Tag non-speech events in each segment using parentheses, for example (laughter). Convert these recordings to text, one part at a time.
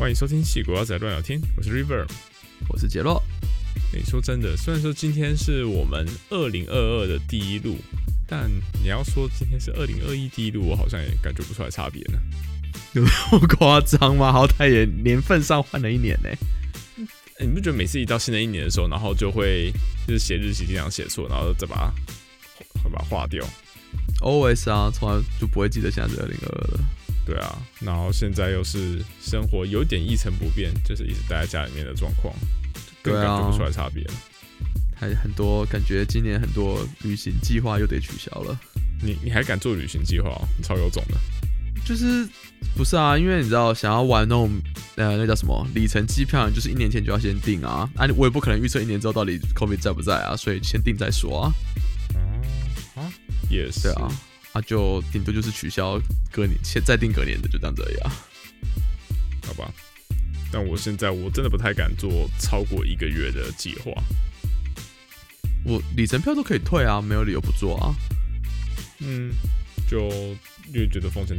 欢迎收听《戏国仔乱聊天》，我是 River。我是杰洛。你说真的，虽然说今天是我们二零二二的第一路，但你要说今天是二零二一第一路，我好像也感觉不出来差别呢。有那么夸张吗？好歹也年份上换了一年呢、欸你不觉得每次一到新的一年的时候，然后就会就是写日期经常写错，然后再把它会把它划掉？Always 啊，从来就不会记得现在是二零二二了。对啊，然后现在又是生活有点一成不变，就是一直待在家里面的状况，更对啊感觉不出来差别了。还很多感觉今年很多旅行计划又得取消了。你你还敢做旅行计划、哦？你超有种的。就是不是啊？因为你知道，想要玩那种呃，那叫什么里程机票，就是一年前就要先订啊。啊，我也不可能预测一年之后到底 COVID 在不在啊，所以先订再说啊。嗯啊，也是对啊，啊就顶多就是取消隔年，先再定隔年的，就这样子而已啊。(laughs) 好吧。但我现在我真的不太敢做超过一个月的计划。我里程票都可以退啊，没有理由不做啊。嗯，就因为觉得风险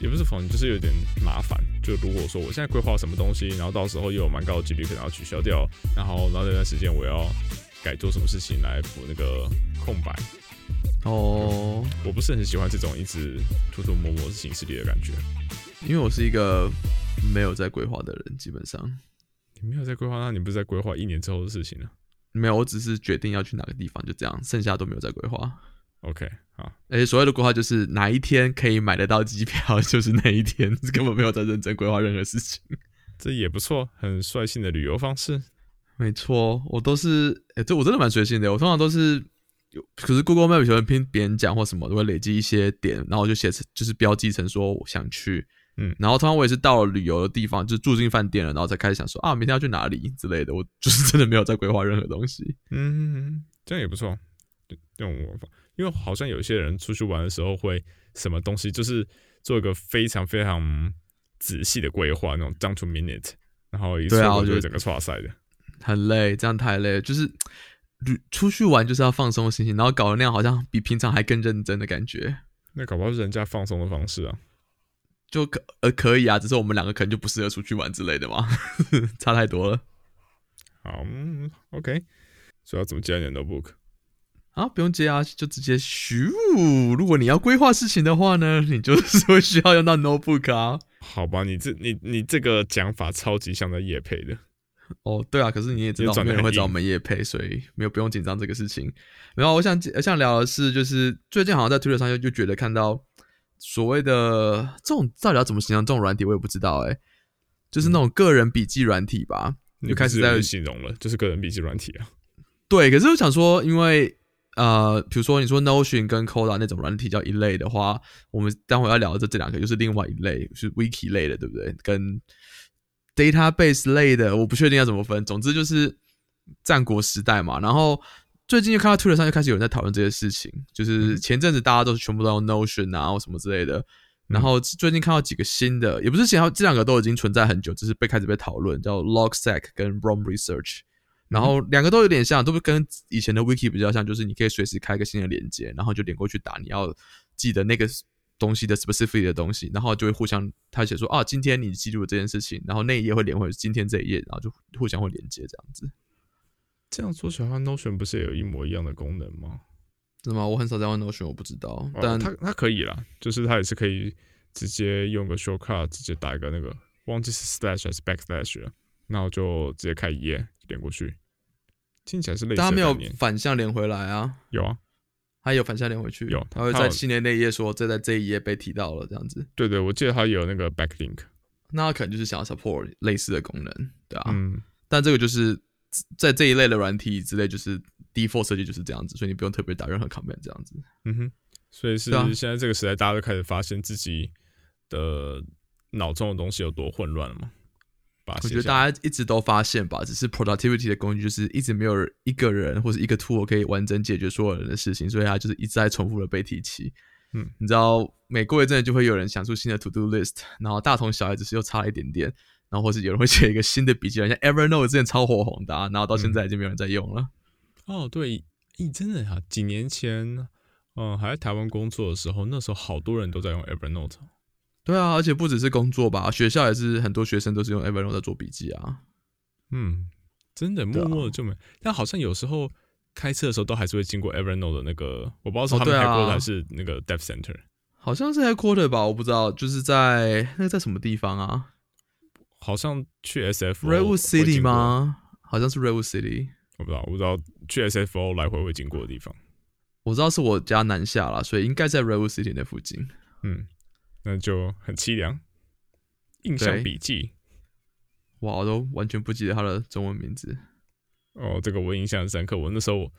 也不是风险，就是有点麻烦。就如果说我现在规划什么东西，然后到时候又有蛮高的几率可能要取消掉，然后然后那段时间我要改做什么事情来补那个空白，哦，我不是很喜欢这种一直涂涂抹抹形式里的感觉。因为我是一个没有在规划的人，基本上你没有在规划，那你不是在规划一年之后的事情呢没有，我只是决定要去哪个地方，就这样，剩下都没有在规划。？OK，好，而且所谓的规划就是哪一天可以买得到机票，就是那一天，(laughs) 根本没有在认真规划任何事情。这也不错，很率性的旅游方式。没错，我都是，哎、这我真的蛮随性的。我通常都是有，可是 Google Map 喜欢听别人讲或什么，都会累积一些点，然后我就写成，就是标记成说我想去，嗯然后通常我也是到了旅游的地方，就住进饭店了，然后才开始想说啊，明天要去哪里之类的。我 (laughs) 就是真的没有在规划任何东西。嗯，这样也不错。这这种玩法，因为好像有些人出去玩的时候会什么东西，就是做一个非常非常仔细的规划，那种 down to minute，然后一错对啊我就会整个错赛的。很累，这样太累了。就是旅出去玩就是要放松心情，然后搞得那样好像比平常还更认真的感觉。那搞不好是人家放松的方式啊。就可呃可以啊，只是我们两个可能就不适合出去玩之类的嘛，(laughs) 差太多了好、嗯、，OK。所以要怎么接你的 notebook？啊！不用接啊，就直接咻。如果你要规划事情的话呢，你就是会需要用到 notebook 啊。好吧，你这你你这个讲法超级像在夜配的。(laughs) 哦，对啊，可是你也知道，没有人会找我们夜配，所以没有不用紧张这个事情。然后我想我想聊的是，就是最近好像在推特上又就觉得看到所谓的这种到底要怎么形容这种软体，我也不知道哎、就是那种个人笔记软体吧，你就开始在形容了，就是个人笔记软体啊。对，可是我想说，因为呃，比如说你说 Notion 跟 Coda 那种软体叫一类的话，我们待会要聊的这这两个就是另外一类，是 Wiki 类的，对不对？跟 Database 类的，我不确定要怎么分。总之就是战国时代嘛。然后最近就看到 Twitter 上就开始有人在讨论这些事情，就是前阵子大家都是全部都用 Notion 啊或什么之类的。然后最近看到几个新的，也不是前后这两个都已经存在很久，只是被开始被讨论，叫 Logstack 跟 Roam Research。然后两个都有点像，都是跟以前的 Wiki 比较像，就是你可以随时开一个新的连接，然后就连过去打你要记得那个东西的 specific 的东西，然后就会互相他写说啊，今天你记录了这件事情，然后那一页会连回今天这一页，然后就互相会连接这样子，这样说起来，Notion 不是也有一模一样的功能吗？是吗？我很少在用 Notion，我不知道，哦但它它可以啦，就是它也是可以直接用个 shortcut 直接打一个那个忘记是 slash 还是 backslash 了，然后就直接开一页连过去，听起来是类似但它没有。反向连回来啊，有啊，它有反向连回去，有他会在新年那一页说这在这一页被提到了这样子，对对，我记得他有那个 backlink。那它可能就是想要 support 类似的功能，对啊，嗯，但这个就是在这一类的软体之类，就是 default 设计就是这样子，所以你不用特别打任何 comment 这样子。嗯哼，所以是现在这个时代，大家都开始发现自己的脑中的东西有多混乱了嘛？把我觉得大家一直都发现吧，只是 productivity 的工具就是一直没有一个人或者一个 tool 可以完整解决所有人的事情，所以它就是一直在重复的被提起。嗯，你知道，每过一阵子就会有人想出新的 to do list，然后大同小异，只是又差了一点点。然后或是有人会写一个新的笔记本，像 Evernote 之前超火红的、啊，然后到现在已经没有人在用了。哦，对，咦，真的哈，几年前，嗯，还在台湾工作的时候，那时候好多人都在用 Evernote。对啊，而且不只是工作吧，学校也是很多学生都是用 Evernote 在做笔记啊。嗯，真的默默的就没，但好像有时候开车的时候都还是会经过 Evernote 的那个，我不知道是他们开过的还是那个 Dev Center，好像是 Headquarter 吧，我不知道，就是在那个在什么地方啊？好像去 SF Redwood City 吗？好像是 Redwood City，我不知道，我不知道去 SFO 来回会经过的地方。我知道是我家南下啦，所以应该在 Redwood City 那附近。嗯，那就很凄凉。印象笔记，哇，我都完全不记得他的中文名字。哦，这个我印象深刻。我那时候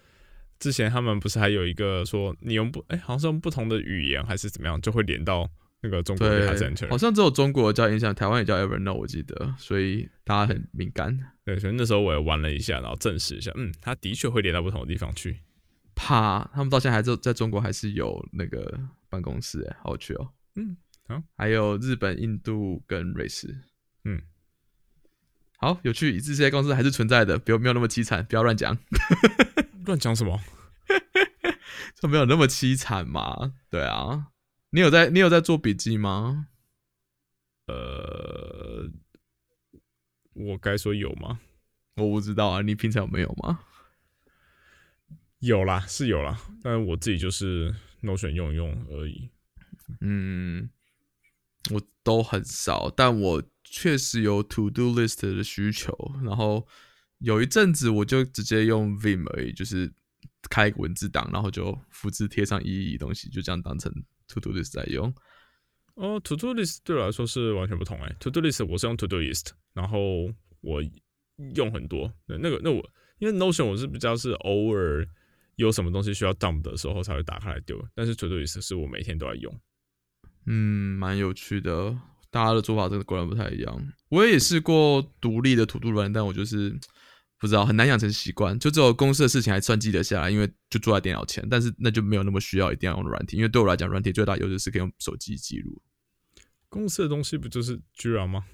之前他们不是还有一个说，你用不哎，好像是用不同的语言还是怎么样，就会连到那个中国。好像只有中国叫印象，台湾也叫 Evernote，我记得，所以大家很敏感。对，所以那时候我也玩了一下，然后证实一下，嗯，他的确会连到不同的地方去。怕他们到现在还在在中国还是有那个办公室哎，好有趣哦。嗯，好，还有日本、印度跟瑞士。嗯，好有趣，这些公司还是存在的，不要没有那么凄惨，不要乱讲。(laughs) (laughs) 乱讲什么？就没有那么凄惨嘛？对啊，你有在你有在做笔记吗？呃，我该说有吗？我不知道啊，你平常有没有吗？有啦，是有啦，但是我自己就是 Notion 用用而已。嗯，我都很少，但我确实有 To Do List 的需求。然后有一阵子我就直接用 Vim 而已，就是开一个文字档，然后就复制贴上一东西，就这样当成 To Do List 在用。哦，To Do List 对我来说是完全不同哎。To Do List 我是用 To Do List，然后我用很多。那那个那我因为 Notion 我是比较是偶尔。有什么东西需要 dump 的时候才会打开来丢，但是 To Do List 是我每天都在用。嗯，蛮有趣的，大家的做法真的果然不太一样。我也试过独立的 To Do 软，但我就是不知道很难养成习惯。就只有公司的事情还算记得下来，因为就坐在电脑前，但是那就没有那么需要一定要用软体，因为对我来讲，软体最大优势是可以用手机记录。公司的东西不就是 Jira 吗？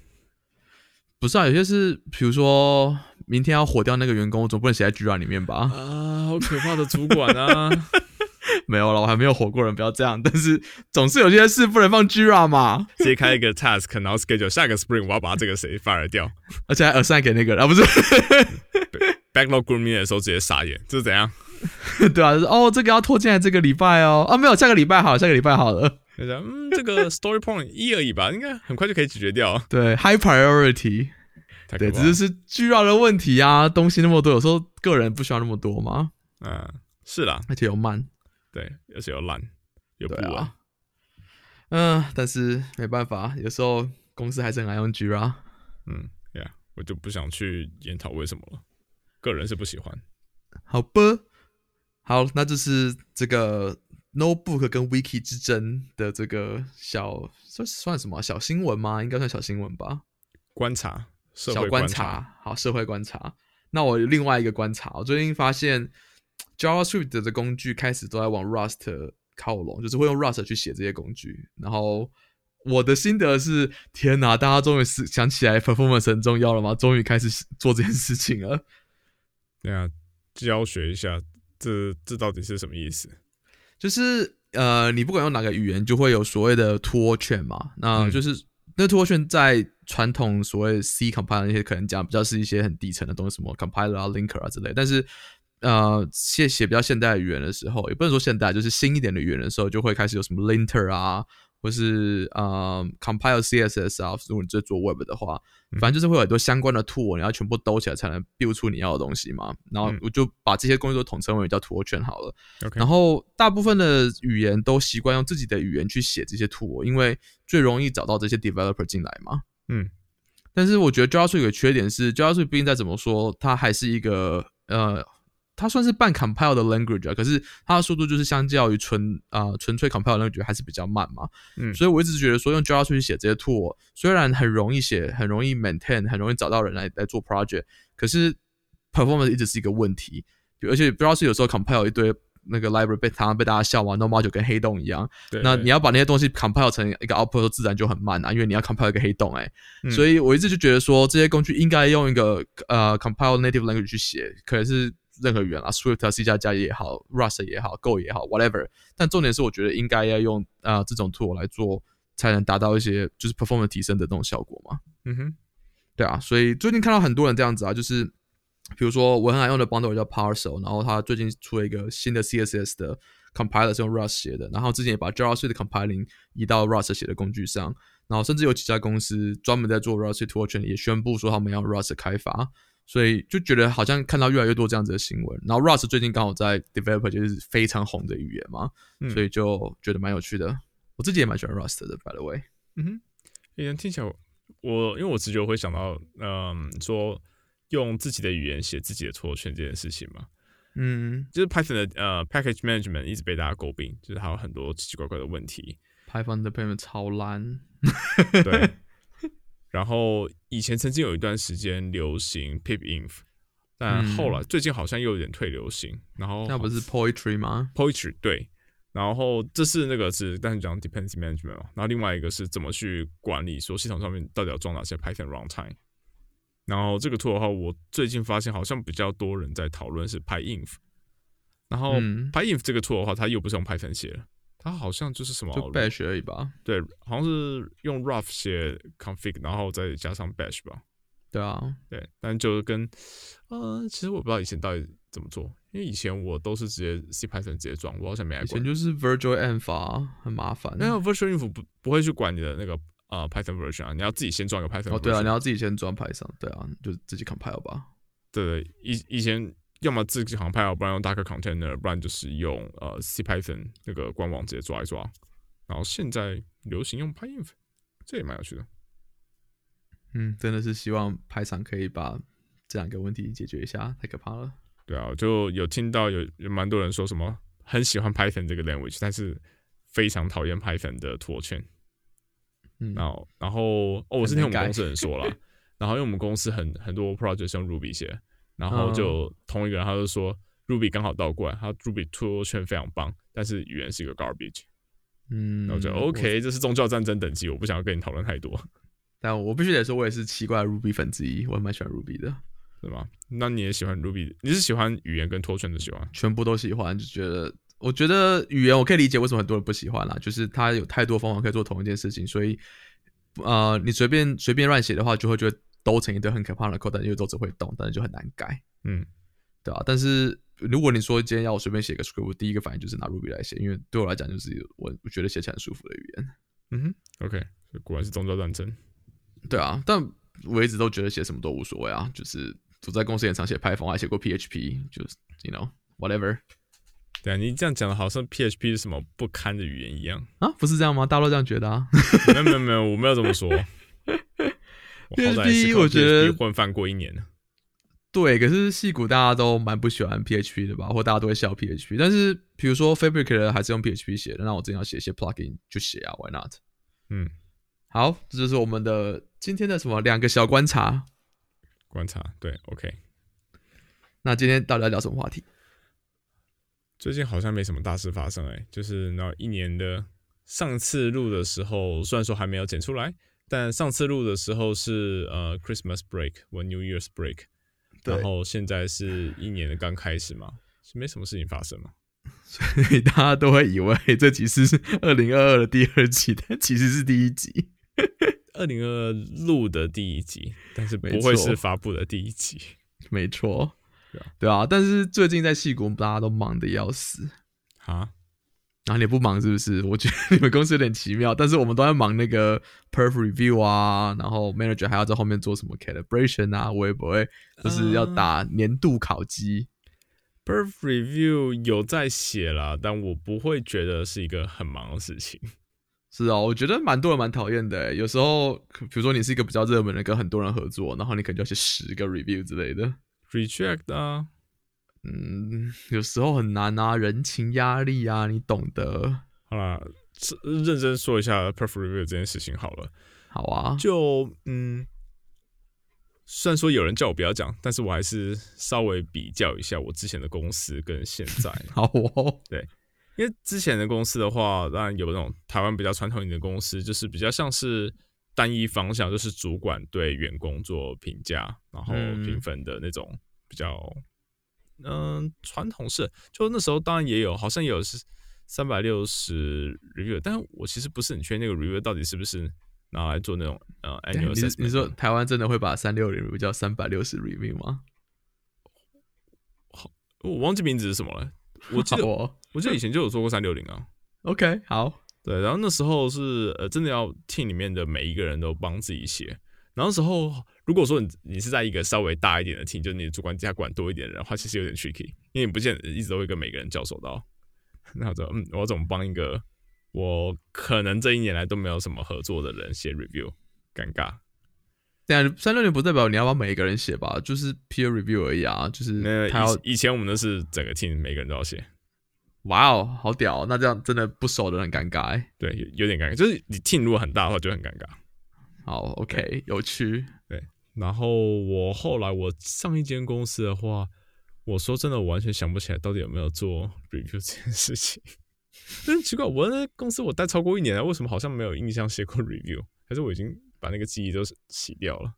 不是啊，有些是，比如说。明天要火掉那个员工，我总不能写在 Gira 里面吧？啊，好可怕的主管啊！(laughs) (laughs) 没有了，我还没有火过人，不要这样。但是总是有些事不能放 Gira 嘛。直接开一个 task，然后 schedule 下个 Spring，我要把这个谁 fire 掉，(laughs) 而且还 assign 给那个，啊不是 (laughs) backlog grooming 的时候直接傻眼，这是怎样？对啊，哦，这个要拖进来这个礼拜哦。啊，没有，下个礼拜好，下个礼拜好了。嗯，这个 story point 一而已吧，应该很快就可以解决掉。对，high priority。对，只是是 Gra 的问题啊！东西那么多，有时候个人不需要那么多吗？嗯，是啦，而且又慢，对，而且又烂，又不稳。嗯，但是没办法，有时候公司还是很爱用 Jira。嗯，呀，我就不想去研讨为什么了，个人是不喜欢。好吧，好，那就是这个 Notebook 跟 Wiki 之争的这个小，算算什么小新闻吗？应该算小新闻吧？观察。小观察，好，社会观察。那我另外一个观察，我最近发现 JavaScript 的工具开始都在往 Rust 靠拢，就是会用 Rust 去写这些工具。然后我的心得是：天哪，大家终于是想起来 performance 很重要了吗？终于开始做这件事情了。对啊，教学一下，这这到底是什么意思？就是呃，你不管用哪个语言，就会有所谓的托圈嘛。那就是那托圈在传统所谓 C compiler 那些可能讲比较是一些很底层的东西，什么 compiler 啊、linker 啊之类。但是，呃，写写比较现代的语言的时候，也不能说现代，就是新一点的语言的时候，就会开始有什么 linter 啊，或是呃 compile CSS 啊。如果你在做 web 的话，反正就是会有很多相关的 tool，你要全部兜起来才能 build 出你要的东西嘛。然后我就把这些工具都统称为叫 tool 圈好了。然后大部分的语言都习惯用自己的语言去写这些 tool，因为最容易找到这些 developer 进来嘛。嗯，但是我觉得 JavaScript 有个缺点是，JavaScript 毕竟再怎么说，它还是一个呃，它算是半 compile 的 language 啊，可是它的速度就是相较于纯啊纯粹 compile language 还是比较慢嘛。嗯，所以我一直觉得说用 Java 语言写这些 tool，虽然很容易写、很容易 maintain、很容易找到人来来做 project，可是 performance 一直是一个问题。而且不知道是有时候 compile 一堆那个 library 被常常被大家笑嘛，No More 就跟黑洞一样。对。那你要把那些东西 compile 成一个 output 自然就很慢啊，因为你要 compile 一个黑洞哎。嗯。所以我一直就觉得说这些工具应该用一个呃 compile native language 去写，可能是。任何语言啊，Swift、C 加加也好，Rust 也好，Go 也好，whatever。但重点是，我觉得应该要用啊这种 tool 来做才能达到一些就是 performance 提升的那种效果嘛。嗯哼，对啊，所以最近看到很多人这样子啊，就是比如说我很爱用的 bundle 叫 Parcel，然后他最近出了一个新的 CSS 的 compiler 是用 Rust 写的，然后之前也把 JavaScript 的 compiling 移到 Rust 写的工具上，然后甚至有几家公司专门在做 Rust toolchain 也宣布说他们要 Rust 开发，所以就觉得好像看到越来越多这样子的新闻。然后 Rust 最近刚好在 developer 就是非常红的语言嘛，嗯所以就觉得蛮有趣的。我自己也蛮喜欢 Rust 的，by the way。嗯哼，也听起来我因为我直觉会想到，嗯，说用自己的语言写自己的错圈这件事情嘛，嗯就是 Python 的呃 package management 一直被大家诟病，就是它有很多奇奇怪怪的问题。，Python 的 deployment 超烂。对，然后以前曾经有一段时间流行 pipinf，但后来最近好像又有点退流行。然后那不是 Poetry 吗？poetry 对，然后这是那个是单纯讲 dependency management 嘛，然后另外一个是怎么去管理说系统上面到底要装哪些 Python runtime。然后这个 tool 的话，我最近发现好像比较多人在讨论是 pyinf，然后嗯 pyinf 这个 tool 的话，它又不是用 Python 写的，它好像就是什么就 Bash 而已吧。对，好像是用 rough 写 config，然后再加上 bash 吧。对啊，对，但就是跟呃，其实我不知道以前到底怎么做，因为以前我都是直接 C Python 直接装，我好像没来过以前。就是 Virtual Env 啊，很麻烦。那 virtual info 不不会去管你的那个呃 Python version 啊，你要自己先装一个 Python。哦，对啊，你要自己先装 Python，对啊，就自己 compile 吧。对对，以以前要么自己 compile，不然用 Docker container，不然就是用呃 C Python 那个官网直接抓一抓。然后现在流行用 pyinf，这也蛮有趣的。嗯，真的是希望 Python 可以把这两个问题解决一下，太可怕了。对啊，就有听到有有蛮多人说什么很喜欢 Python 这个 language，但是非常讨厌 Python 的拖圈。嗯，然后，然后哦，我是听我们公司人说了，(laughs) 然后因为我们公司很很多 project 是用 Ruby 写，然后嗯就同一个人他就说 Ruby 刚好倒过来，他 Ruby 托圈非常棒，但是语言是一个 garbage。嗯，然后就 OK，这是宗教战争等级，我不想要跟你讨论太多，(laughs) 但我必须得说，我也是奇怪的 Ruby 粉之一，我也蛮喜欢 Ruby 的，是吗？那你也喜欢 Ruby？你是喜欢语言跟托圈的喜欢？全部都喜欢，就觉得。我觉得语言我可以理解为什么很多人不喜欢啦，就是它有太多方法可以做同一件事情，所以呃，你随便随便乱写的话，就会觉得兜成一堆很可怕的 code，但因为都只会动，但是就很难改。嗯，对啊，但是如果你说今天要我随便写个 script，我第一个反应就是拿 Ruby 来写，因为对我来讲就是我我觉得写起来很舒服的语言。嗯哼，OK，果然是宗教战争。对啊，但我一直都觉得写什么都无所谓啊，就是我在公司也常写 Python，我还写过 PHP，就是 you know whatever 对啊，你这样讲的好像 PHP 是什么不堪的语言一样。啊，不是这样吗？大家都这样觉得啊。没有没有没有，我没有这么说。(laughs) (laughs) PHP 我觉得混饭过一年了。对，可是戏骨大家都蛮不喜欢 PHP 的吧，或大家都会笑 PHP。但是比如说 Fabric 还是用 PHP 写的，那我真要写一些 plugin 就写啊，Why not？嗯，好，这就是我们的今天的什么两个小观察。观察对，OK。那今天到底要聊什么话题？最近好像没什么大事发生哎、就是那一年的上次录的时候，虽然说还没有剪出来，但上次录的时候是呃 Christmas break 或 New Year's break，然后现在是一年的刚开始嘛，是没什么事情发生嘛。(laughs) 所以大家都会以为这集是二零二二的第二集，但其实是第一集。(laughs) 二零二录的第一集，但是不没会是发布的第一集。没错对啊，对啊。但是最近在戏谷，大家都忙得要死。啊，然后你不忙是不是？我觉得你们公司有点奇妙，但是我们都在忙那个 perf review 啊，然后 manager 还要在后面做什么 calibration 啊，我也不会，就是要打年度考绩。perf review 有在写啦，但我不会觉得是一个很忙的事情。是啊，我觉得蛮多人蛮讨厌的欸。有时候，比如说你是一个比较热门的，跟很多人合作，然后你可能就要写十个 review 之类的。Reject 啊，嗯，(laughs) 有时候很难啊，人情压力啊，你懂得。好啦，认真说一下 Birth Review 这件事情好了。好啊，就嗯，虽然说有人叫我不要讲，但是我还是稍微比较一下我之前的公司跟现在。(laughs) 好哦，对因为之前的公司的话，当然有那种台湾比较传统一点的公司，就是比较像是单一方向，就是主管对员工做评价，然后嗯评分的那种比较，嗯、传统是。就那时候当然也有，好像也有是三百六十 review，但我其实不是很确定那个 review 到底是不是拿来做那种呃 annual 你说台湾真的会把三六零 review 叫三百六十 review 吗？我忘记名字是什么了，我记得好哦我记得以前就有做过三六零啊。(laughs) OK，好，对，然后那时候是呃，真的要 team 里面的每一个人都帮自己写。然后那时候，如果说你你是在一个稍微大一点的 team，就是你的主管加管多一点的人的话，其实有点 tricky，因为你不见得一直都会跟每个人交手到。(laughs) 那我说，嗯，我怎么帮一个我可能这一年来都没有什么合作的人写 review？尴尬。对啊，三六零不代表你要帮每一个人写吧，就是 peer review 而已啊，就是那他要以以前我们都是整个 team 每个人都要写，哇哦，好屌哦，那这样真的不熟的人很尴尬欸。对，有有点尴尬。就是你 team 如果很大的话，就很尴尬。好，OK，有趣。然后我后来我上一间公司的话，我说真的，我完全想不起来到底有没有做 review 这件事情。(laughs) 真奇怪，我那公司我待超过一年了，为什么好像没有印象写过 review？还是我已经把那个记忆都洗掉了？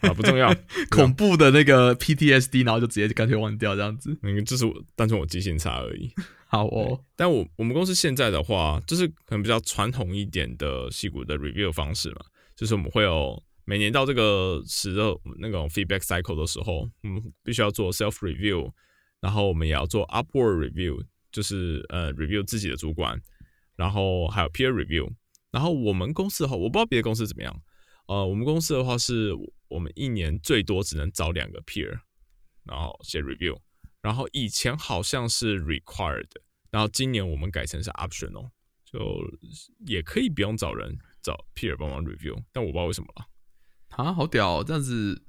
啊，不重要，(laughs) 恐怖的那个 PTSD，然后就直接干脆忘掉这样子。那个就是我单纯我记性差而已。(laughs) 好哦，但我我们公司现在的话，就是可能比较传统一点的戏骨的 review 方式嘛，就是我们会有每年到这个时的那种 feedback cycle 的时候，我们必须要做 self review，然后我们也要做 upward review，就是呃 review 自己的主管，然后还有 peer review。然后我们公司的话，我不知道别的公司怎么样，呃，我们公司的话是我们一年最多只能找两个 peer，然后写 review。然后以前好像是 required，然后今年我们改成是 optional，就也可以不用找人找 peer 帮忙 review，但我不知道为什么了。啊，好屌、哦，这样子，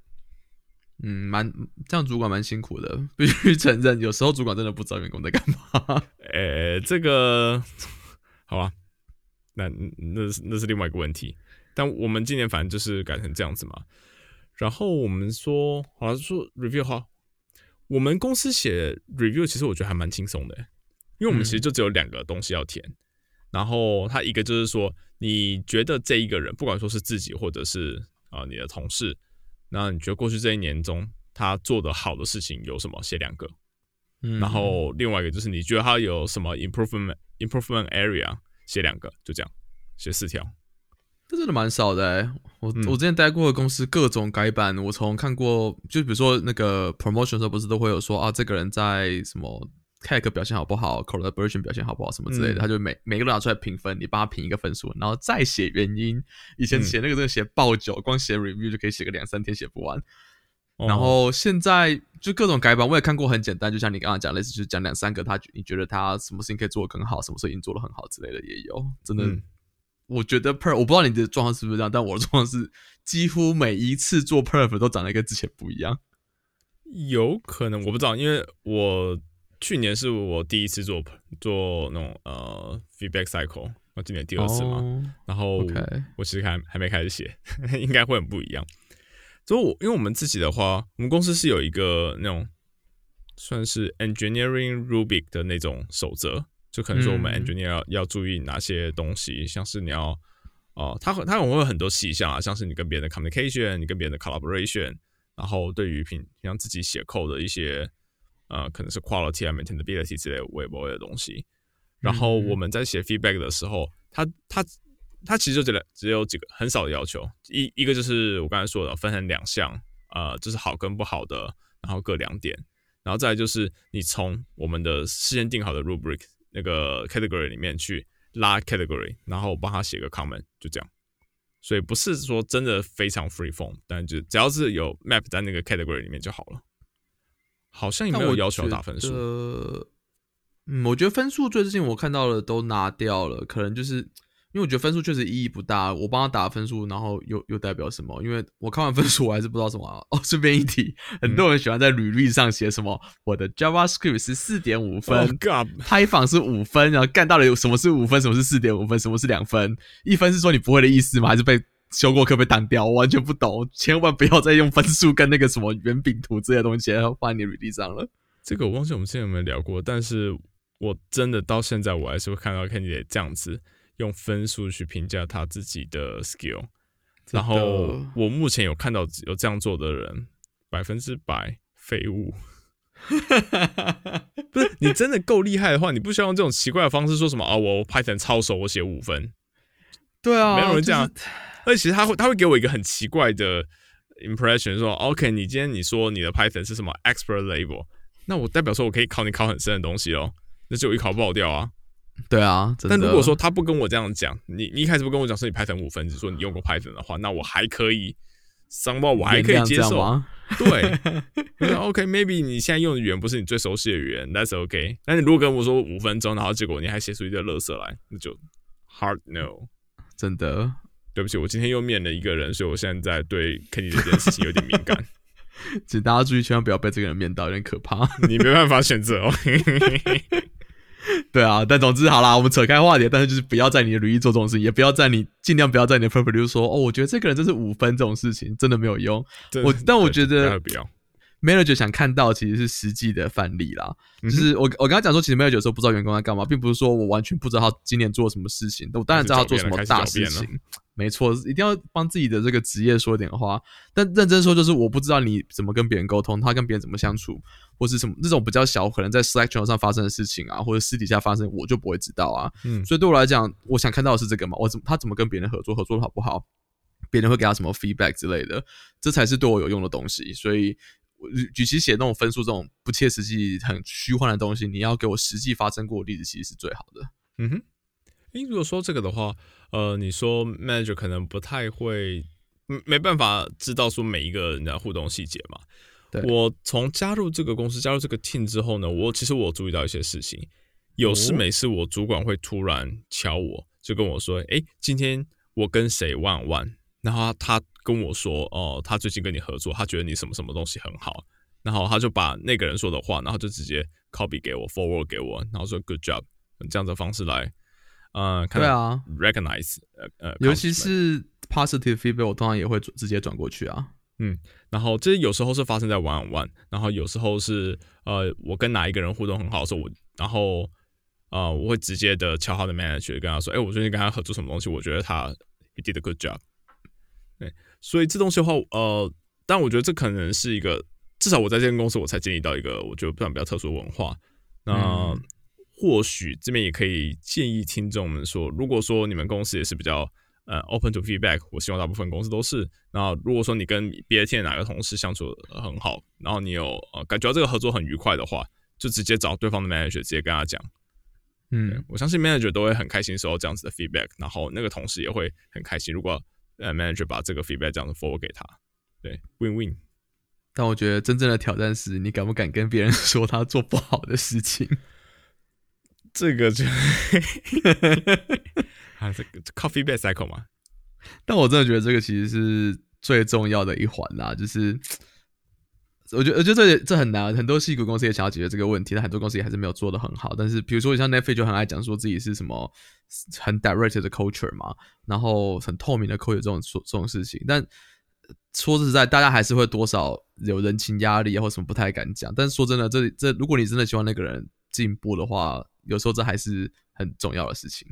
嗯，蛮这样主管蛮辛苦的，(laughs) 必须承认，有时候主管真的不知道员工在干嘛。(laughs) 呃，这个好吧，那那那是另外一个问题。但我们今年反正就是改成这样子嘛。然后我们说，好像说 review 哈，我们公司写 review 其实我觉得还蛮轻松的，因为我们其实就只有两个东西要填。然后它一个就是说，你觉得这一个人，不管说是自己或者是啊、呃你的同事，那你觉得过去这一年中他做的好的事情有什么？写两个。嗯然后另外一个就是你觉得他有什么 improvement improvement area，写两个，就这样，写四条。这真的蛮少的欸。我、嗯我之前待过的公司各种改版，我从看过，就比如说那个 promotion 的时候，不是都会有说啊，这个人在什么 tech 表现好不好，collaboration 表现好不好什么之类的，嗯他就每每个都拿出来评分，你帮他评一个分数，然后再写原因。以前嗯写那个真的写爆久，光写 review 就可以写个两三天写不完。哦然后现在就各种改版，我也看过，很简单，就像你刚刚讲，类似就是讲两三个，他你觉得他什么事情可以做得更好，什么事情做得很好之类的也有，真的。嗯我觉得 perf，我不知道你的状况是不是这样，但我的状况是几乎每一次做 perf 都长得跟之前不一样。有可能我不知道，因为我去年是我第一次做做那种呃 feedback cycle，那今年第二次嘛。哦然后我其实还还没开始写，(laughs) 应该会很不一样。所以我因为我们自己的话，我们公司是有一个那种算是 engineering rubric 的那种守则，就可能说我们嗯 engineer 要,、要注意哪些东西，像是你要哦，它它会有很多细项啊，像是你跟别人的 communication，你跟别人的 collaboration，然后对于平平常自己写 code 的一些呃，可能是 quality 啊、maintainability 之类的微博的东西。然后我们在写 feedback 的时候，它它它其实就只只有几个很少的要求，一一个就是我刚才说的分成两项，呃，就是好跟不好的，然后各两点，然后再来就是你从我们的事先定好的 rubric 那个 category 里面去拉 category，然后帮他写个 comment，就这样。所以不是说真的非常 free form，但就只要是有 map 在那个 category 里面就好了。好像也没有要求要打分数。嗯，我觉得分数最近我看到的都拿掉了，可能就是因为我觉得分数确实意义不大。我帮他打分数，然后又又代表什么？因为我看完分数，我还是不知道什么啊、哦，顺便一提，很多人喜欢在履历上写什么我的 JavaScript 是四点五分 Oh God，Python 是五分，然后干到底有什么是五分，什么是四点五分，什么是两分？一分是说你不会的意思吗？还是被修过课被挡掉？我完全不懂，千万不要再用分数跟那个什么圆饼图这些东西放在你履历上了。这个我忘记我们之前有没有聊过，但是我真的到现在我还是会看到 candidate 这样子用分数去评价他自己的 skill，然后我目前有看到有这样做的人，百分之百废物。(laughs) 不是你真的够厉害的话，你不需要用这种奇怪的方式说什么啊？我 Python 超熟，我写五分。对啊，没有人这样就是而且其实他会他会给我一个很奇怪的 impression，说 OK，你今天你说你的 Python 是什么 expert level，那我代表说我可以考你考很深的东西哦，那就一考爆掉啊。对啊，但如果说他不跟我这样讲，你你一开始不跟我讲说你 Python 五分，只说你用过 Python 的话，那我还可以。商报我还可以接受？对，(laughs) OK，maybe、你现在用的语言不是你最熟悉的语言，That's OK。但你如果跟我说五分钟，然后结果你还写出一堆垃圾来，那就 hard no。真的，对不起，我今天又面了一个人，所以我现在对 Kenny 这件事情有点敏感。(laughs) 请大家注意，千万不要被这个人面到，有点可怕。你没办法选择哦。(laughs) 对啊，但总之好啦，我们扯开话题，但是就是不要在你的履历做这种事情，也不要在你尽量不要在你的 profile 说哦，我觉得这个人真是五分这种事情，真的没有用。我但我觉得对不要。Manager 想看到其实是实际的范例啦，嗯就是我我刚刚讲说，其实 manager 有时候不知道员工在干嘛，并不是说我完全不知道他今年做了什么事情，我当然知道他做什么大事情，没错，一定要帮自己的这个职业说点话。但认真说，就是我不知道你怎么跟别人沟通，他跟别人怎么相处，或是什么这种比较小，可能在 Slack channel 上发生的事情啊，或者私底下发生，我就不会知道啊。嗯，所以对我来讲，我想看到的是这个嘛，我怎么他怎么跟别人合作，合作的好不好，别人会给他什么 feedback 之类的，这才是对我有用的东西。所以，我与与其写那种分数这种不切实际、很虚幻的东西，你要给我实际发生过的例子，其实是最好的。嗯哼，诶，如果说这个的话，呃，你说 manager 可能不太会，嗯没办法知道说每一个人的互动细节嘛。对我从加入这个公司、加入这个 team 之后呢，我其实我注意到一些事情，有事哦没事，我主管会突然敲我，就跟我说：“诶，今天我跟谁 one one，然后他跟我说，哦，他最近跟你合作，他觉得你什么什么东西很好，然后他就把那个人说的话，然后就直接 copy 给我，forward 给我，然后说 good job，用这样的方式来，呃，看对啊，recognize，呃呃，尤其是 positive feedback，我通常也会直接转过去啊。嗯然后这有时候是发生在 one on one，然后有时候是呃，我跟哪一个人互动很好的时候，我然后呃，我会直接的敲他的 manager 跟他说，哎，我最近跟他合作什么东西，我觉得他 he did a good job。对，所以这东西的话，呃，但我觉得这可能是一个，至少我在这间公司我才建立到一个我觉得算比较特殊的文化。那、嗯或许这边也可以建议听众们说，如果说你们公司也是比较呃 open to feedback，我希望大部分公司都是。然后如果说你跟别的 team 哪个同事相处很好，然后你有呃感觉到这个合作很愉快的话，就直接找对方的 manager 直接跟他讲。嗯，我相信 manager 都会很开心收到这样子的 feedback，然后那个同事也会很开心，如果呃 manager 把这个 feedback 这样子 forward 给他，对，win win。但我觉得真正的挑战是你敢不敢跟别人 (laughs) 说他做不好的事情。这个就 (laughs) 啊，这个 coffee back cycle 嘛，但我真的觉得这个其实是最重要的一环啦，就是我觉得我觉得这这很难，很多戏骨公司也想要解决这个问题，但很多公司也还是没有做的很好。但是比如说像 Netflix 就很爱讲说自己是什么很 direct 的 culture 嘛，然后很透明的 culture 这种这种事情，但说实在，大家还是会多少有人情压力，或什么不太敢讲。但是说真的，这这如果你真的希望那个人进步的话，有时候这还是很重要的事情。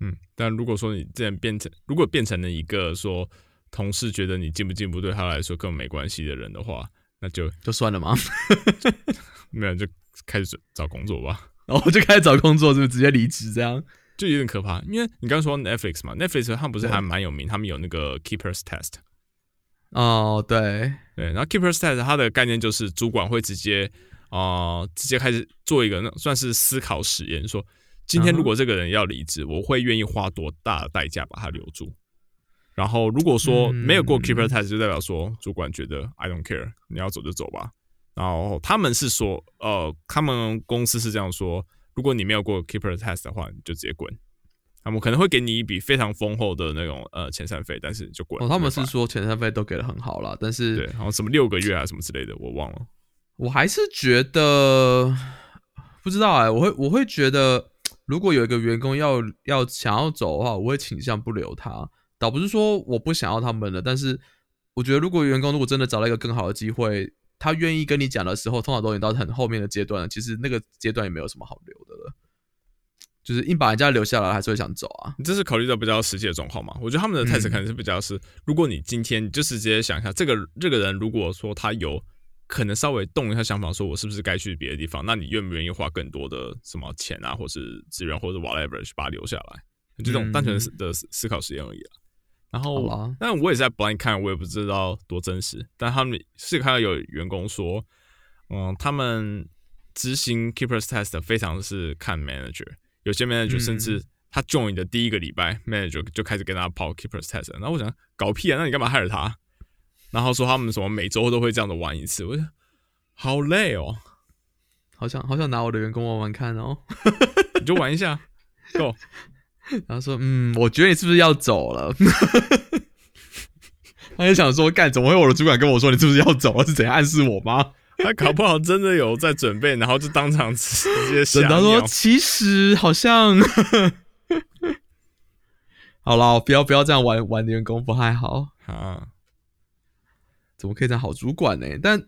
嗯，但如果说你这样变成，如果变成了一个说同事觉得你进不进步对他来说根本没关系的人的话，那就就算了吗？(laughs) 没有就开始找工作吧，然后我就开始找工作，是不是直接离职这样？就有点可怕。因为你刚刚说 Netflix 嘛，Netflix 他们不是还蛮有名，他们有那个 Keepers Test，哦，对，对，然后 Keepers Test 它的概念就是主管会直接啊、呃直接开始做一个那算是思考实验，说今天如果这个人要离职，我会愿意花多大的代价把他留住。然后如果说没有过嗯 Keeper Test，就代表说主管觉得 I don't care，你要走就走吧。然后他们是说，呃，他们公司是这样说，如果你没有过 Keeper Test 的话，你就直接滚。他们可能会给你一笔非常丰厚的那种呃遣散费，但是就滚。哦，他们是说遣散费都给的很好啦，但是对，然后什么六个月啊什么之类的，我忘了。我还是觉得不知道哎、我会我会觉得，如果有一个员工要要想要走的话，我会倾向不留他。倒不是说我不想要他们了，但是我觉得如果员工如果真的找到一个更好的机会，他愿意跟你讲的时候，通常都已经到很后面的阶段了。其实那个阶段也没有什么好留的了，就是硬把人家留下来，还是会想走啊。你这是考虑到比较实际的状况嘛？我觉得他们的态势嗯可能是比较是，如果你今天你就是直接想一下，这个这个人如果说他有可能稍微动一下想法，说我是不是该去别的地方？那你愿不愿意花更多的什么钱啊，或是资源，或者 whatever 去把它留下来？就这种单纯的思思考实验而已啊。然后，但我也在 blind 看，我也不知道多真实。但他们是看到有员工说，嗯，他们执行 keepers test 非常是看 manager，有些 manager 甚至他 join 的第一个礼拜，manager 就开始跟他跑 keepers test。然后我想搞屁啊，那你干嘛害了他？然后说他们什么每周都会这样子玩一次，我想好累哦，好想好想拿我的员工玩玩看哦，(laughs) 你就玩一下，Go。然后说，嗯，我觉得你是不是要走了？(laughs) 他就想说，干，怎么会我的主管跟我说你是不是要走了？是怎样暗示我吗？(laughs) 他搞不好真的有在准备，然后就当场直接想。他说，其实好像，(laughs) 好了，不要不要这样玩玩员工不太好啊。怎么可以当好主管呢？但，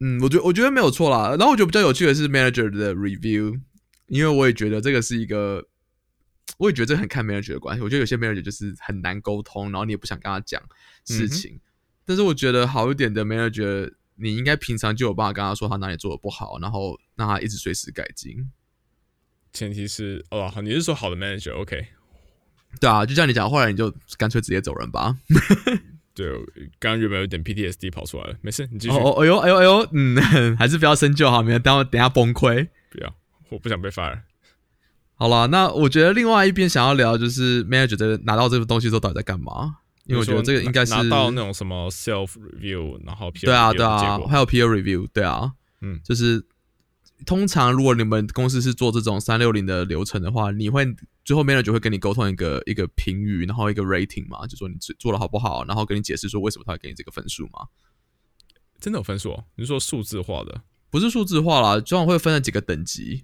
嗯，我觉得我觉得没有错啦。然后我觉得比较有趣的是 manager 的 review，因为我也觉得这个是一个。我也觉得这很看 manager 的关系。我觉得有些 manager 就是很难沟通，然后你也不想跟他讲事情。但是我觉得好一点的 manager，你应该平常就有办法跟他说他哪里做的不好，然后让他一直随时改进。前提是哦，好，你是说好的 manager？OK？对啊，就像你讲，后来你就干脆直接走人吧。(laughs) 对，刚刚有没有有点 PTSD 跑出来了？没事，你继续。哦，哎呦，哎呦，哎呦，嗯，(laughs) 还是不要深究哈，免得等等下崩溃。不要，我不想被 fire。好了，那我觉得另外一边想要聊就是 manager 在拿到这个东西之后到底在干嘛？因为我觉得这个应该是拿到那种什么 self review，然后对啊对啊，还有 peer review，对啊，嗯，就是通常如果你们公司是做这种三六零的流程的话，你会最后 manager 会跟你沟通一个一个评语，然后一个 rating 嘛，就说你做做的好不好，然后跟你解释说为什么他会给你这个分数嘛？真的有分数？你说数字化的？不是数字化啦，通常会分了几个等级。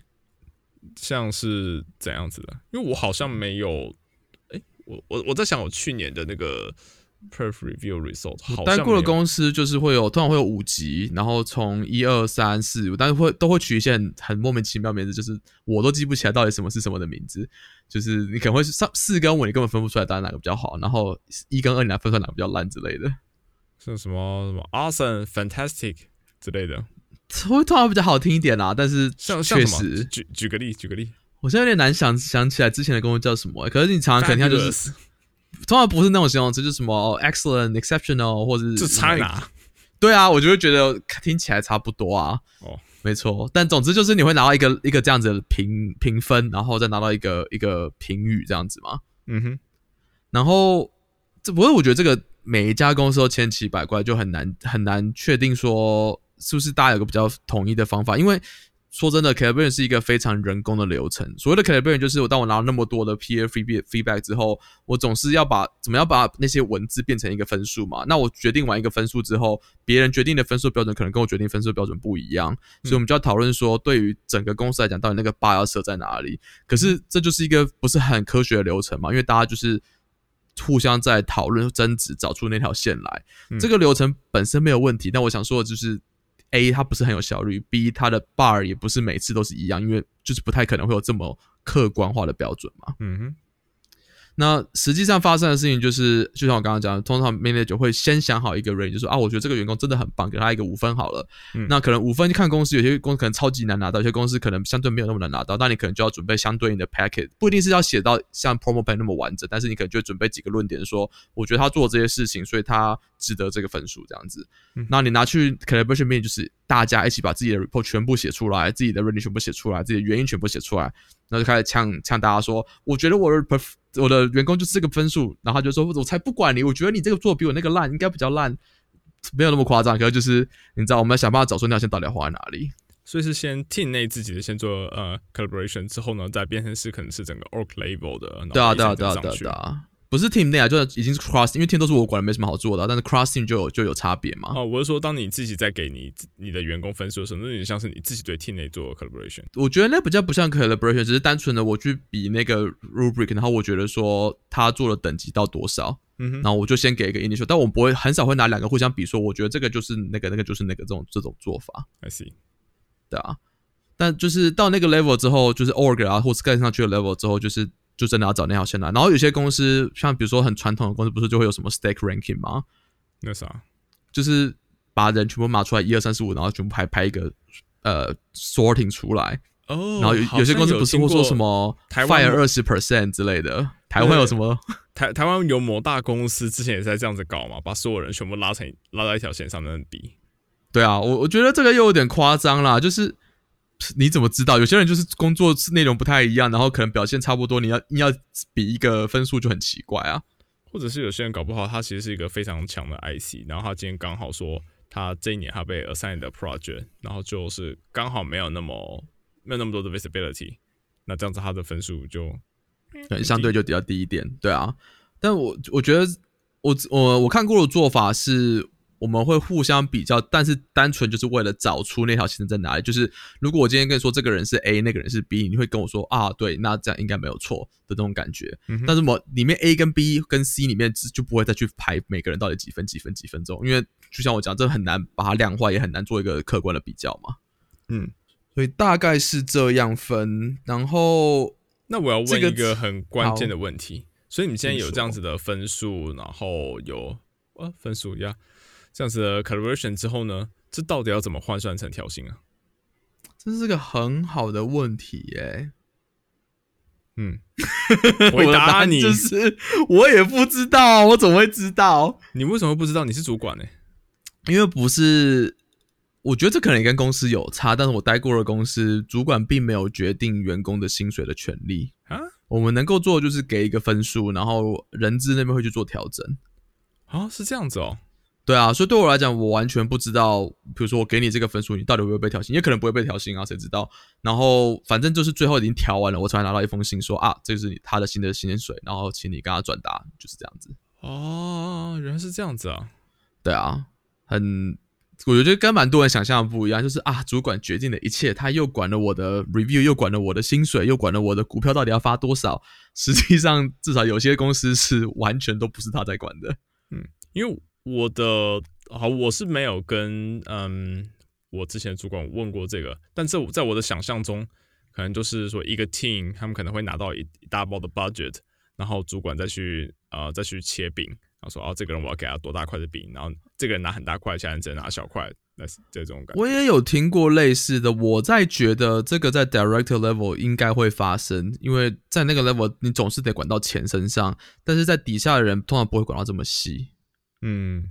像是怎样子的？因为我好像没有，哎，我我我在想，我去年的那个 perf review result，好待过的公司就是会有，通常会有五级，然后从一二三四五，但是会都会取一些很很莫名其妙名字，就是我都记不起来到底什么是什么的名字。就是你可能会是上四跟五，你根本分不出来到底哪个比较好，然后一跟二你来分出来哪个比较烂之类的，是什么什么 awesome fantastic 之类的。会通常比较好听一点啦，但是确实，举举个例，举个例，我现在有点难想想起来之前的公司叫什么。可是你常常肯定就是，通常不是那种形容词，就是什么 excellent、exceptional 或者是这差哪？对啊，我就会觉得听起来差不多啊。哦，没错，但总之就是你会拿到一个一个这样子的评评分，然后再拿到一个一个评语这样子嘛。嗯哼，然后这不过我觉得这个每一家公司都千奇百怪，就很难很难确定说。是不是大家有个比较统一的方法？因为说真的，calibration 是一个非常人工的流程。所谓的 calibration 就是我当我拿了那么多的 peer feedback feedback 之后，我总是要把怎么样把那些文字变成一个分数嘛？那我决定完一个分数之后，别人决定的分数标准可能跟我决定分数标准不一样，所以我们就要讨论说，对于整个公司来讲，到底那个 bar 要设在哪里？可是这就是一个不是很科学的流程嘛？因为大家就是互相在讨论争执，找出那条线来。这个流程本身没有问题，但我想说的就是。A 它不是很有效率，B 它的 bar 也不是每次都是一样，因为就是不太可能会有这么客观化的标准嘛。嗯哼。那实际上发生的事情就是，就像我刚刚讲，通常 manager 会先想好一个 range，就说啊，我觉得这个员工真的很棒，给他一个五分好了。那可能五分看公司，有些公司可能超级难拿到，有些公司可能相对没有那么难拿到，那你可能就要准备相对应的 packet，不一定是要写到像 promo plan 那么完整，但是你可能就准备几个论点，说我觉得他做这些事情，所以他值得这个分数这样子。那你拿去 calibration 面，就是大家一起把自己的 report 全部写出来，自己的 range 全部写出来，自己的原因全部写出来。然后就开始呛呛大家说，我觉得我的我的员工就是这个分数，然后就说，我才不管你，我觉得你这个做比我那个烂，应该比较烂，没有那么夸张。可是就是你知道，我们要想办法找出那条线到底要画在哪里。所以是先 team 内自己的先做呃 collaboration，之后呢，再变成是可能是整个 org level 的。对啊，对啊，对啊，对啊。不是 team 内啊，就是已经是 cross，因为 team 都是我管的，没什么好做的。但是 cross team 就有就有差别嘛。哦，我是说，当你自己在给你你的员工分数的时候，那有点像是你自己对 team 内做 collaboration。我觉得那比较不像 collaboration，只是单纯的我去比那个 rubric，然后我觉得说他做的等级到多少，嗯哼，然后我就先给一个 initial，但我不会很少会拿两个互相比，说我觉得这个就是那个，那个就是那个这种这种做法。I see，对啊，但就是到那个 level 之后，就是 org 啊，或是更上去的 level 之后，就是。就真的要找那条线来，然后有些公司，像比如说很传统的公司，不是就会有什么 stack ranking 吗？那啥，就是把人全部码出来，一二三四五，然后全部排排一个呃 sorting 出来。哦，然后有有些公司不是会说什么台湾 fire 二十 percent 之类的，台湾有什么？台台湾有某大公司之前也是在这样子搞嘛，把所有人全部拉成拉到一条线上面比。对啊，我我觉得这个又有点夸张啦，就是你怎么知道？有些人就是工作内容不太一样，然后可能表现差不多，你要你要比一个分数就很奇怪啊。或者是有些人搞不好，他其实是一个非常强的 IC，然后他今天刚好说他这一年他被 assigned 的 project，然后就是刚好没有那么没有那么多的 visibility，那这样子他的分数就对相对就比较低一点，对啊。但我我觉得我我我看过的做法是。我们会互相比较，但是单纯就是为了找出那条线在哪里。就是如果我今天跟你说这个人是 A，那个人是 B，你会跟我说啊，对，那这样应该没有错的那种感觉。但是我里面 A 跟 B 跟 C 里面就不会再去排每个人到底几分几分几分钟，因为就像我讲，这很难把它量化，也很难做一个客观的比较嘛。嗯，所以大概是这样分。然后，那我要问一个很关键的问题：所以你们现在有这样子的分数，然后有呃分数呀？这样子的 calibration 之后呢，这到底要怎么换算成条形啊？这是个很好的问题耶。嗯，(laughs) 回答你就是我也不知道，我怎么会知道？你为什么不知道？你是主管呢？因为不是，我觉得这可能也跟公司有差，但是我待过的公司，主管并没有决定员工的薪水的权利啊。我们能够做的就是给一个分数，然后人资那边会去做调整。啊，是这样子哦。对啊，所以对我来讲，我完全不知道，比如说我给你这个分数，你到底会不会被调薪，也可能不会被调薪啊，谁知道？然后反正就是最后已经调完了，我才拿到一封信说啊，这是他的新的薪水，然后请你跟他转达，就是这样子。哦，原来是这样子啊。对啊，很，我觉得跟蛮多人想象的不一样，就是啊，主管决定了一切，他又管了我的 review，又管了我的薪水，又管了我的股票到底要发多少。实际上，至少有些公司是完全都不是他在管的。嗯，因为。我的好，我是没有跟嗯，我之前主管问过这个，但这在我的想象中，可能就是说一个 team 他们可能会拿到一一大包的 budget，然后主管再去呃再去切饼，然后说哦这个人我要给他多大块的饼，然后这个人拿很大块，其他人只能拿小块，那是这种感觉。我也有听过类似的，我在觉得这个在 director level 应该会发生，因为在那个 level 你总是得管到钱身上，但是在底下的人通常不会管到这么细。嗯，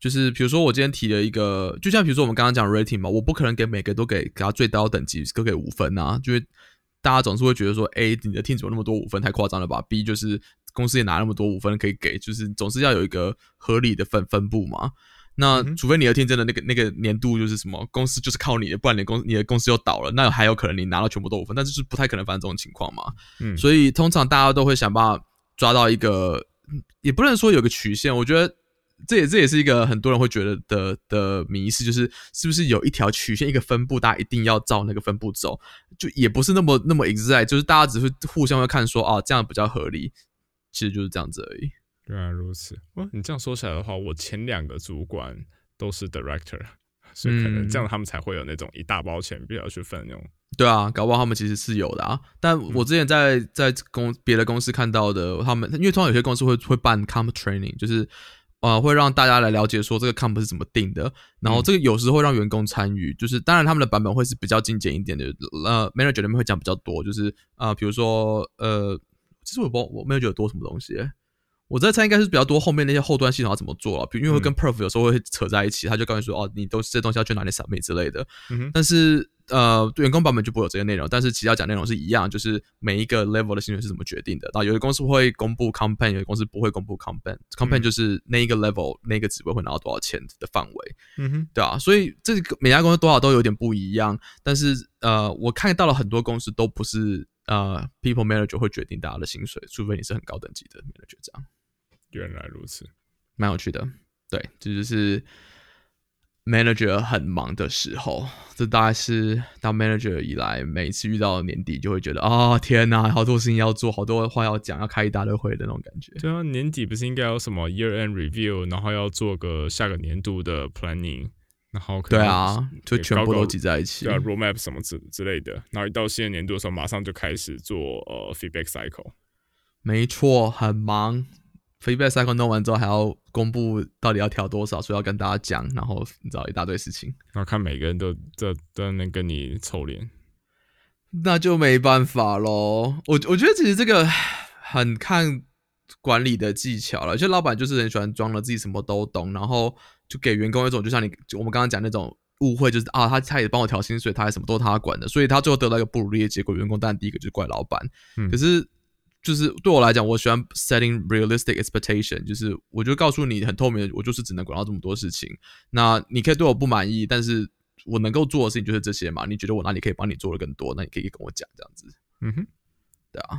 就是比如说我今天提了一个，就像比如说我们刚刚讲 rating 嘛，我不可能给每个都给给他最高等级都给五分啊，就是大家总是会觉得说，A 你的 team 怎么那么多五分，太夸张了吧？B 就是公司也拿那么多五分可以给，就是总是要有一个合理的分分布嘛。那除非你的 team 真的那个那个年度就是什么公司就是靠你的，不然你公你的公司又倒了，那还有可能你拿到全部都五分，但是是不太可能发生这种情况嘛。嗯，所以通常大家都会想办法抓到一个，也不能说有个曲线，我觉得。这也这也是一个很多人会觉得的的迷思，就是是不是有一条曲线一个分布，大家一定要照那个分布走，就也不是那么那么 exact，就是大家只是互相会看说啊这样比较合理，其实就是这样子而已。原来如此，哇，你这样说起来的话，我前两个主管都是 director，所以可能这样他们才会有那种一大包钱必须要去分那种。对啊，搞不好他们其实是有的啊。但我之前在在公别的公司看到的，他们因为通常有些公司会会办 comp training，就是。呃，会让大家来了解说这个 comp 是怎么定的，然后这个有时会让员工参与，就是当然他们的版本会是比较精简一点的，呃，manager 里面会讲比较多，就是啊，比如说呃，其实我不我没有觉得多什么东西，我在猜应该是比较多后面那些后端系统要怎么做了，比如因为跟 perf 有时候会扯在一起，他就告诉你说哦，你都这东西要去哪里 submit 之类的，但是。呃，员工版本就不会有这些内容，但是其他讲内容是一样，就是每一个 level 的薪水是怎么决定的。然后有的公司会公布 campaign，有的公司不会公布 campaign。campaign 就是那一个 level 那个职位会拿到多少钱的范围，嗯哼，对啊。所以这个每家公司多少都有点不一样，但是呃，我看到了很多公司都不是呃 people manager 会决定大家的薪水，除非你是很高等级的 manager 这样。原来如此，蛮有趣的。对，这就是。Manager 很忙的时候，这大概是当 manager 以来，每次遇到年底就会觉得啊，天哪，好多事情要做，好多话要讲，要开一大堆会的那种感觉。对啊，年底不是应该有什么 year end review，然后要做个下个年度的 planning，然后对啊，就全部都挤在一起，对啊，roadmap 什么之之类的，然后一到新的年度的时候，马上就开始做呃 feedback cycle。没错，很忙。Feedback cycle 弄完之后，还要公布到底要调多少，所以要跟大家讲，然后你知道一大堆事情，然后看每个人都在在那边跟你臭脸，那就没办法喽。我我觉得其实这个很看管理的技巧了，就老板就是很喜欢装了自己什么都懂，然后就给员工一种就像你我们刚刚讲那种误会，就是啊他他也帮我调薪水，他还什么都是他管的，所以他最后得到一个不如意的结果。员工当然第一个就是怪老板，嗯可是就是对我来讲，我喜欢 setting realistic expectation，就是我就告诉你很透明，我就是只能管到这么多事情。那你可以对我不满意，但是我能够做的事情就是这些嘛。你觉得我哪里可以帮你做的更多，那你可以跟我讲这样子，嗯哼，对啊，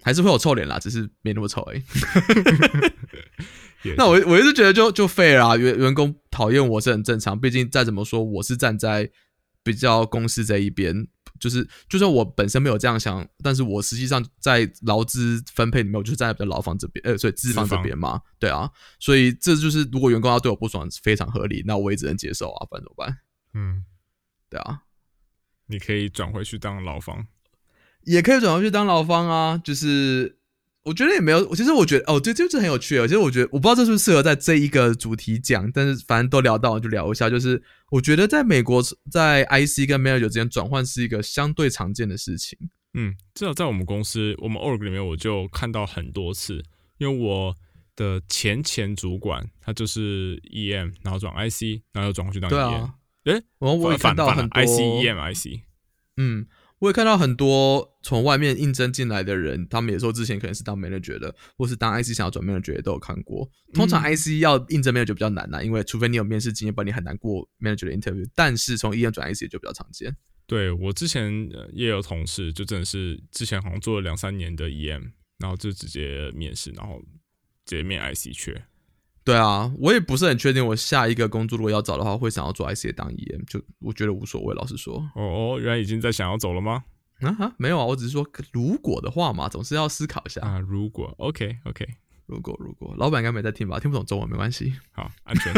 还是会有臭脸啦，只是没那么臭而已。(laughs) 那我我一直觉得就就废了啊，员员工讨厌我是很正常，毕竟再怎么说我是站在比较公司这一边，就是就算我本身没有这样想，但是我实际上在劳资分配里面，我就是站在比较劳方这边，呃，所以资方这边嘛，对啊，所以这就是如果员工要对我不爽，非常合理，那我也只能接受啊，不然怎么办？嗯，对啊，你可以转回去当劳方。也可以转回去当劳方啊，就是我觉得也没有，其实我觉得哦，对这这很有趣哦。其实我觉得我不知道这是不是适合在这一个主题讲，但是反正都聊到就聊一下。就是我觉得在美国，在 IC 跟 manager 之间转换是一个相对常见的事情。嗯，至少在我们公司，我们 org 里面，我就看到很多次，因为我的前前主管他就是 EM，然后转 IC，然后又转回去当 EM。对啊，诶我我也看到很多 IC EM IC。嗯，我也看到很多从外面应征进来的人，他们也说之前可能是当 manager 的，或是当 IC 想要转 manager 的都有看过。通常嗯 IC 要应征 manager 比较难呐、因为除非你有面试经验，不然你很难过 manager 的 interview。但是从 EM 转 IC 就比较常见。对我之前呃也有同事，就真的是之前好像做了两三年的 EM，然后就直接面试，然后直接面 IC 缺。对啊，我也不是很确定，我下一个工作如果要找的话，会想要做 IC 当 EM，就我觉得无所谓。老实说，哦哦，原来已经在想要走了吗？啊哈，没有啊，我只是说如果的话嘛，总是要思考一下。啊，如果 OK OK，如果如果老板应该没在听吧，听不懂中文没关系。(laughs) 好，安全。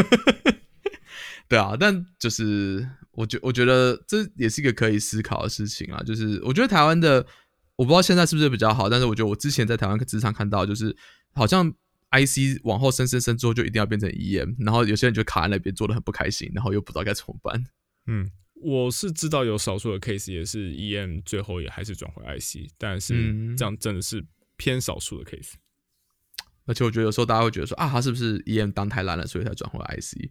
(laughs) 对啊，但就是我觉我觉得这也是一个可以思考的事情啊。就是我觉得台湾的，我不知道现在是不是比较好，但是我觉得我之前在台湾职场看到，就是好像 IC 往后升升升之后就一定要变成 EM，然后有些人就卡在那边做的很不开心，然后又不知道该怎么办。嗯，我是知道有少数的 case 也是 EM 最后也还是转回 IC，但是嗯这样真的是偏少数的 case。而且我觉得有时候大家会觉得说啊，他是不是 EM 当太烂了，所以才转回 IC？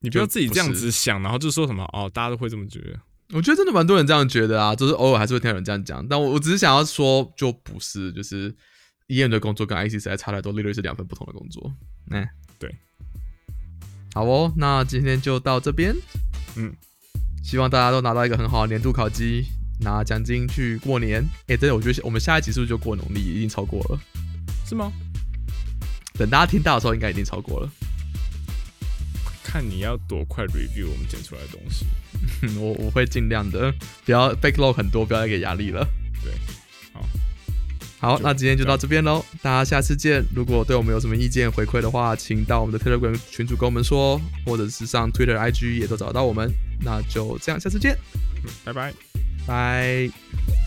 你不要自己这样子想，然后就说什么哦，大家都会这么觉得。我觉得真的蛮多人这样觉得啊，就是偶尔还是会听到人这样讲。但我我只是想要说，就不是，就是 EM 的工作跟 IC 实在差太多，literally 是两份不同的工作。嗯，对。好哦，那今天就到这边。嗯，希望大家都拿到一个很好的年度考绩，拿奖金去过年。诶，真的，我觉得我们下一集是不是就过农历？已经超过了。是吗？等大家听到的时候，应该已经超过了。看你要多快 review 我们剪出来的东西。嗯 (laughs) 我我会尽量的，不要 backlog 很多，不要再给压力了。对，好，那今天就到这边喽，大家下次见。如果对我们有什么意见回馈的话，请到我们的 Telegram 群组跟我们说，或者是上 Twitter、IG 也都找得到我们。那就这样，下次见，嗯，拜拜。拜。